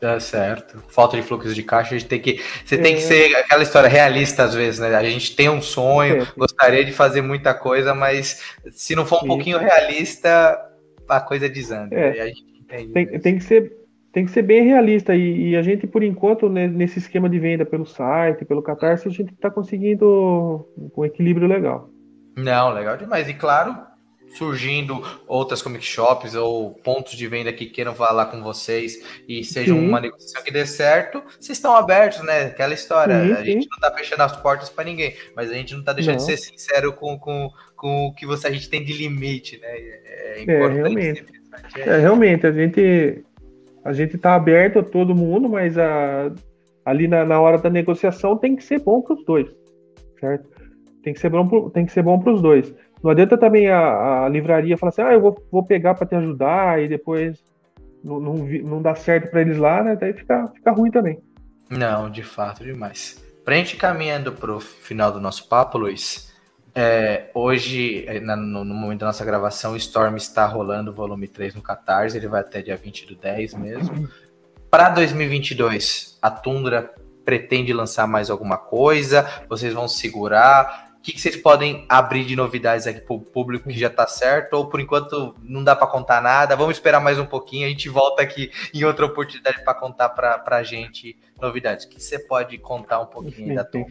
Tá certo. Falta de fluxo de caixa, a gente tem que. Você é. tem que é. ser aquela história realista às vezes, né? A gente tem um sonho, é. gostaria de fazer muita coisa, mas se não for um pouquinho realista, a coisa desanda. É. tem, tem, que ser, tem que ser bem realista. E, e, a gente, por enquanto, né, nesse esquema de venda pelo site, pelo Catarse, a gente está conseguindo um equilíbrio legal. Não, legal demais. E claro, surgindo outras comic shops ou pontos de venda que queiram falar com vocês e seja sim. uma negociação que dê certo, vocês estão abertos, né? Aquela história. Sim, a gente não tá fechando as portas para ninguém, mas a gente não tá deixando não. de ser sincero com, com, com o que você, a gente tem de limite, né? É, é importante. É, realmente. É, é, realmente, a gente a gente tá aberto a todo mundo, mas a, ali na, na hora da negociação tem que ser bom para os dois, certo? Tem que ser bom, tem que ser bom para os dois. Não adianta também a, a livraria falar assim, ah, eu vou, vou pegar para te ajudar e depois não, não, não dá certo para eles lá, né? Daí fica, fica ruim também. Não, de fato, demais. Pra gente caminhando pro final do nosso papo, Luiz, é, hoje, na, no, momento da nossa gravação, o Storm está rolando o volume 3 no Catarse, ele vai até dia 20 do 10 mesmo. Para 2022, a Tundra pretende lançar mais alguma coisa? Vocês vão segurar? que, que vocês podem abrir de novidades aqui para o público que já está certo? Ou por enquanto não dá para contar nada? Vamos esperar mais um pouquinho, a gente volta aqui em outra oportunidade para contar para a gente novidades. O que você pode contar um pouquinho da tua?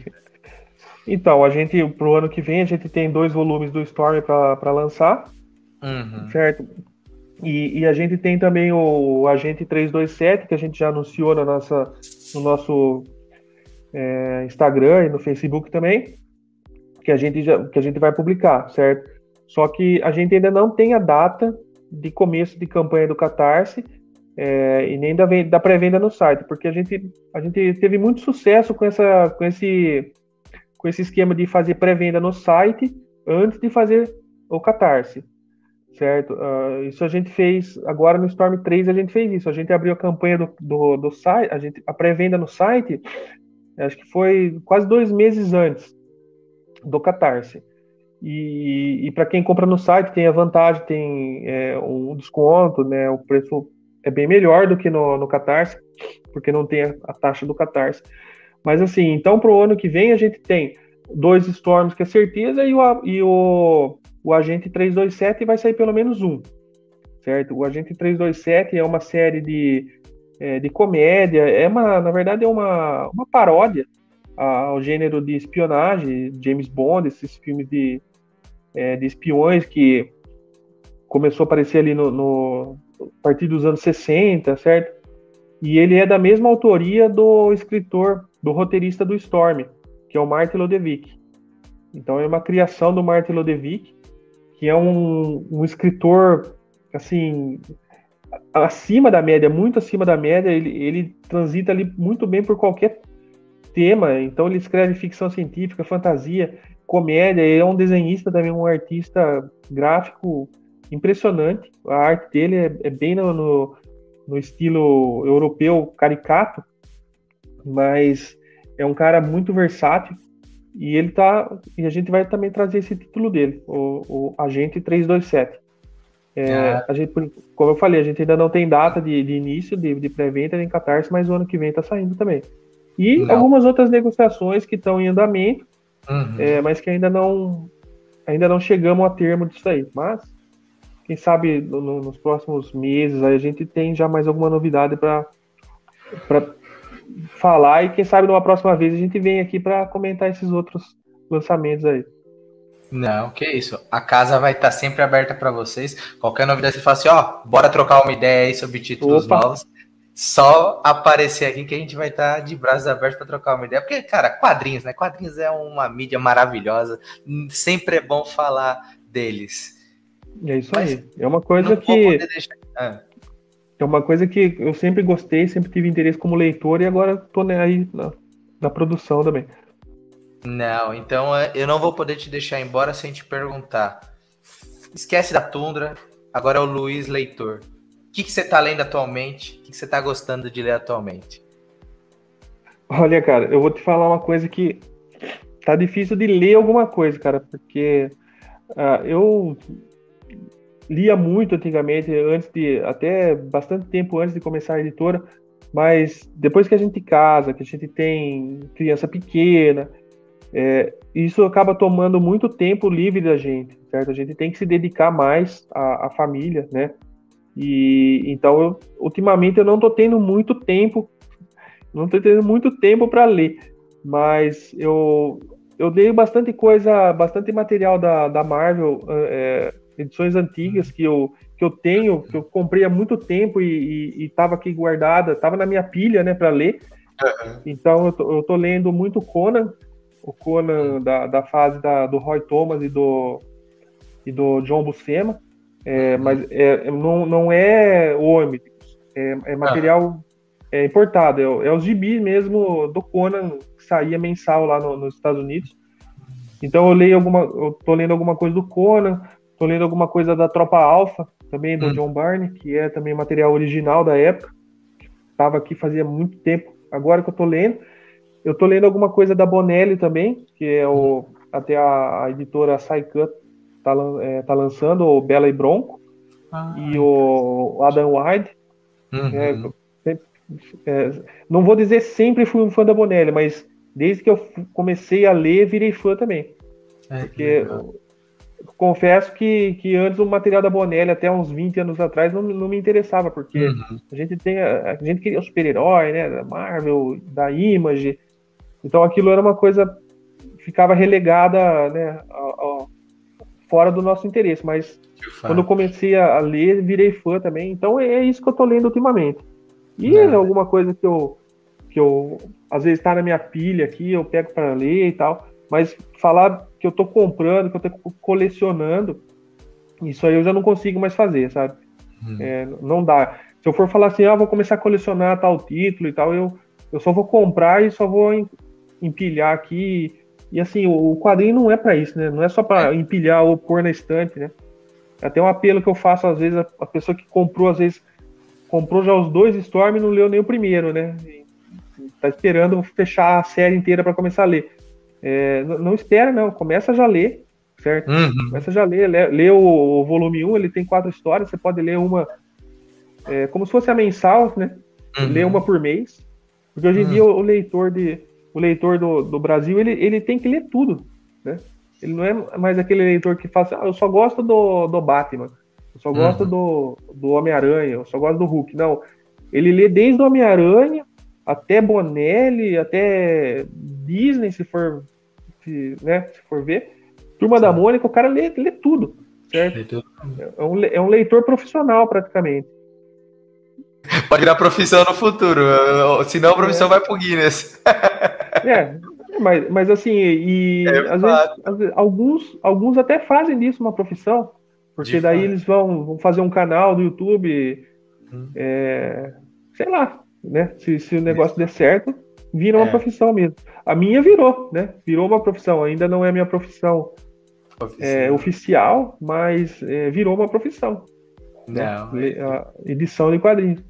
Então, a gente, para o ano que vem, a gente tem dois volumes do Storm para lançar, uhum. certo? E, e, a gente tem também o Agente 327, que a gente já anunciou na nossa, no nosso é, Instagram e no Facebook também que a gente já, que a gente vai publicar, certo? Só que a gente ainda não tem a data de começo de campanha do Catarse é, e nem da, da pré-venda no site, porque a gente, a gente teve muito sucesso com, essa, com, esse, com esse esquema de fazer pré-venda no site antes de fazer o Catarse, certo? Uh, isso a gente fez agora no Storm 3, a gente fez isso. A gente abriu a campanha do, do, do site, a, gente, a pré-venda no site, acho que foi quase dois meses antes do Catarse. E, e para quem compra no site tem a vantagem, tem é, um desconto, né? O preço é bem melhor do que no, no Catarse, porque não tem a, a taxa do Catarse. Mas assim, então para o ano que vem a gente tem dois Storms que é certeza e o, e o, o Agente 327 vai sair pelo menos um, certo? O Agente 327 é uma série de, é, de comédia, é uma, na verdade é uma, uma paródia ao gênero de espionagem, James Bond, esses filmes de, é, de espiões que começou a aparecer ali no, no a partir dos anos 60, certo? E ele é da mesma autoria do escritor, do roteirista do Storm, que é o Martin Lodevick. Então é uma criação do Martin Lodevick, que é um, um escritor assim acima da média, muito acima da média. Ele, ele transita ali muito bem por qualquer tema, então ele escreve ficção científica, fantasia, comédia, ele é um desenhista também, um artista gráfico impressionante. A arte dele é, é bem no, no, no, estilo europeu caricato, mas é um cara muito versátil e ele tá e a gente vai também trazer esse título dele, o, o Agente 327. É, ah. a gente, como eu falei, a gente ainda não tem data de, de início de, de pré-venda em Catarse, mas o ano que vem está saindo também. E não. algumas outras negociações que estão em andamento, uhum. é, mas que ainda não ainda não chegamos a termo disso aí. Mas quem sabe no, nos próximos meses a gente tem já mais alguma novidade para falar e quem sabe numa próxima vez a gente vem aqui para comentar esses outros lançamentos aí. Não, que isso. A casa vai estar sempre aberta para vocês. Qualquer novidade, você fala assim, ó, bora trocar uma ideia aí sobre títulos Opa. novos só aparecer aqui que a gente vai estar tá de braços abertos para trocar uma ideia. Porque, cara, quadrinhos, né? Quadrinhos é uma mídia maravilhosa. Sempre é bom falar deles. É isso Mas aí. É uma coisa que. Deixar... Ah. É uma coisa que eu sempre gostei, sempre tive interesse como leitor e agora tô aí na, na produção também. Não, então é, eu não vou poder te deixar embora sem te perguntar. Esquece da Tundra, agora é o Luiz Leitor que, que você está lendo atualmente? O que, que você está gostando de ler atualmente? Olha, cara, eu vou te falar uma coisa que tá difícil de ler alguma coisa, cara, porque uh, eu lia muito antigamente, antes de até bastante tempo antes de começar a editora, mas depois que a gente casa, que a gente tem criança pequena, é, isso acaba tomando muito tempo livre da gente, certo? A gente tem que se dedicar mais à, à família, né? E então, eu, ultimamente eu não estou tendo muito tempo, não estou tendo muito tempo para ler, mas eu eu dei bastante coisa, bastante material da, da Marvel, é, edições antigas que eu, que eu tenho, que eu comprei há muito tempo e estava aqui guardada, estava na minha pilha, né, para ler. Uhum. Então eu tô, eu tô lendo muito Conan, o Conan da, da fase da, do Roy Thomas e do, e do John Buscema. É, mas é, não, não é ônibus, é, é material é, importado, é, é os gibis mesmo do Conan, que saía mensal lá no, nos Estados Unidos. Então eu leio alguma, eu tô lendo alguma coisa do Conan, tô lendo alguma coisa da Tropa Alpha, também do hum. John Barney, que é também material original da época. Estava aqui fazia muito tempo, agora que eu tô lendo. Eu tô lendo alguma coisa da Bonelli também, que é o até a, a editora Saicut tá, é, tá lançando o Bela e Bronco ah, e o Adam White. Uhum. É, é, não vou dizer sempre fui um fã da Bonelli, mas desde que eu comecei a ler, virei fã também. É, porque confesso que, que antes o material da Bonelli, até uns 20 anos atrás, não, não me interessava, porque uhum. a gente tem. A, a gente queria o super-herói, né? Da Marvel, da Image. Então aquilo era uma coisa. ficava relegada, né? fora do nosso interesse. Mas quando eu comecei a, ler, virei fã também. Então é, é isso que eu tô lendo ultimamente. E é. alguma coisa que eu. que eu. às vezes tá na minha pilha aqui, eu pego para ler e tal. Mas falar que eu tô comprando, que eu tô colecionando, isso aí eu já não consigo mais fazer, sabe? Hum. É, não dá. Se eu for falar assim, ah, vou começar a colecionar tal título e tal, eu, eu só vou comprar e só vou empilhar aqui. E assim, o quadrinho não é para isso, né? Não é só para empilhar ou pôr na estante, né? Até um apelo que eu faço às vezes, a pessoa que comprou, às vezes, comprou já os dois Storm e não leu nem o primeiro, né? E tá esperando fechar a série inteira para começar a ler. É, não espera, não. Começa já a ler, certo? Uhum. Começa já a ler. Lê, lê o, o, volume 1, ele tem quatro histórias. Você pode ler uma é, como se fosse a mensal, né? Uhum. Ler uma por mês. Porque hoje em uhum. dia o, o, leitor, de, o leitor do, do Brasil, ele, ele tem que ler tudo, né? Ele não é mais aquele leitor que fala assim, ah, eu só gosto do, do Batman, eu só gosto uhum. do, do Homem-Aranha, eu só gosto do Hulk. Não, ele lê desde o Homem-Aranha até Bonelli, até Disney, se for se, né, se for ver. Turma Sim. da Mônica, o cara lê, lê tudo, certo? É, um, é um leitor profissional, praticamente. Pode virar profissão no futuro, senão a profissão é. vai pro Guinness. É, mas, mas assim, e é às, vezes, às, vezes, alguns, alguns até fazem disso uma profissão, porque De daí fato. eles vão, vão fazer um canal do YouTube, hum. é, sei lá, né? Se, se o negócio der certo, vira uma é. profissão mesmo. A minha virou, né? Virou uma profissão. Ainda não é minha profissão é, oficial, mas é, virou uma profissão. Né? Não. Né? Edição de quadrinhos.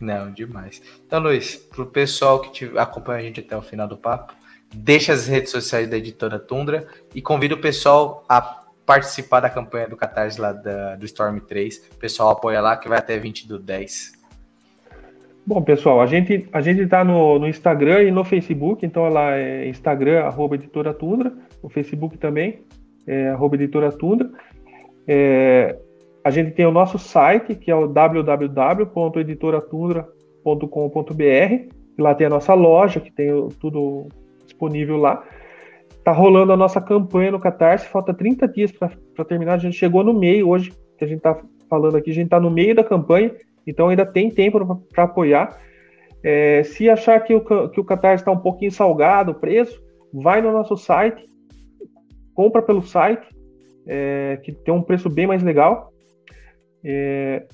Não, demais. Então, Luiz, para o pessoal que te acompanha a gente até o final do papo, deixa as redes sociais da editora Tundra e convida o pessoal a participar da campanha do Catarse lá da, do Storm 3. O pessoal apoia lá que vai até 20 do 10. Bom, pessoal, a gente a gente está no, no, Instagram e no Facebook, então lá é Instagram, arroba editora Tundra, o Facebook também, é, arroba editora Tundra. É, a gente tem o nosso site, que é o www.editoratundra.com.br, lá tem a nossa loja, que tem tudo disponível lá. Tá rolando a nossa campanha no Catarse, falta 30 dias para terminar, a gente chegou no meio hoje, que a gente está falando aqui, a gente está no meio da campanha, então ainda tem tempo para apoiar. É, se achar que o, que o Catarse está um pouquinho salgado o preço, vai no nosso site, compra pelo site, é, que tem um preço bem mais legal. É,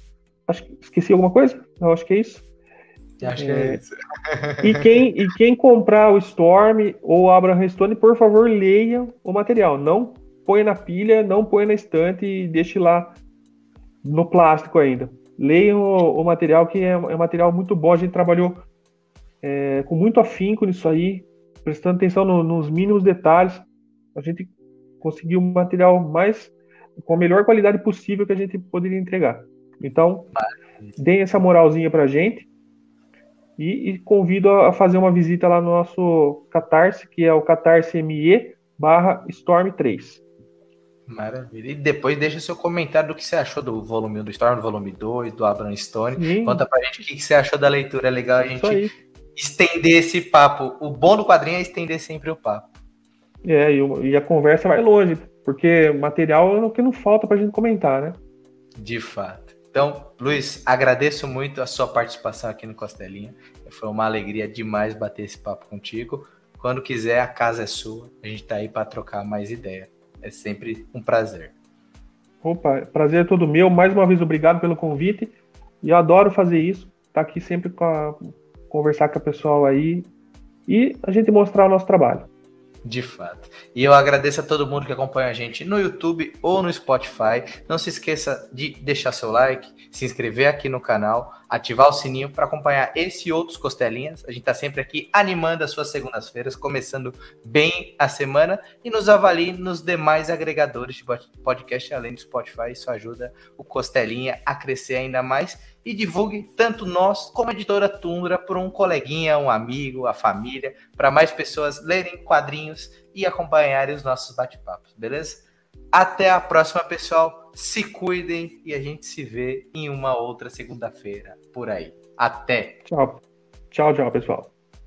acho, esqueci alguma coisa? Eu acho que é isso. Acho que é, é isso. e, quem, e quem comprar o Storm ou o Abraham Stone, por favor, leia o material. Não põe na pilha, não põe na estante e deixe lá no plástico ainda leiam o, o material, que é, é, um material muito bom. A gente trabalhou é, com muito afinco nisso aí, prestando atenção no, nos mínimos detalhes. A gente conseguiu um material mais com a melhor qualidade possível que a gente poderia entregar. Então, deem essa moralzinha pra gente e, e convido a, a, fazer uma visita lá no nosso Catarse, que é o catarse.me barra Storm 3. Maravilha. E depois deixa seu comentário do que você achou do volume 1 do Storm, do volume 2, do Abraham Stone. Sim. Conta pra gente o que você achou da leitura. É legal a gente estender esse papo. O bom do quadrinho é estender sempre o papo. É, e, a conversa vai longe, porque material é o que não falta pra gente comentar, né? De fato. Então, Luiz, agradeço muito a sua participação aqui no Costelinha. Foi uma alegria demais bater esse papo contigo. Quando quiser, a casa é sua. A gente tá aí para trocar mais ideia. É sempre um prazer. Opa, prazer é todo meu. Mais uma vez, obrigado pelo convite. E eu adoro fazer isso. Tá aqui sempre para conversar com o pessoal aí e a gente mostrar o nosso trabalho. De fato. E eu agradeço a todo mundo que acompanha a gente no YouTube ou no Spotify. Não se esqueça de deixar seu like, se inscrever aqui no canal, ativar o sininho para acompanhar esse e outros costelinhas. A gente está sempre aqui animando as suas segundas-feiras, começando bem a semana e nos avalie nos demais agregadores de podcast além do Spotify. Isso ajuda o Costelinha a crescer ainda mais e divulgue tanto nós como a editora Tundra para um coleguinha, um amigo, a família, para mais pessoas lerem quadrinhos e acompanharem os nossos bate-papos, beleza? Até a próxima, pessoal. Se cuidem e a gente se vê em uma outra segunda-feira por aí. Até. Tchau. Tchau, tchau, pessoal.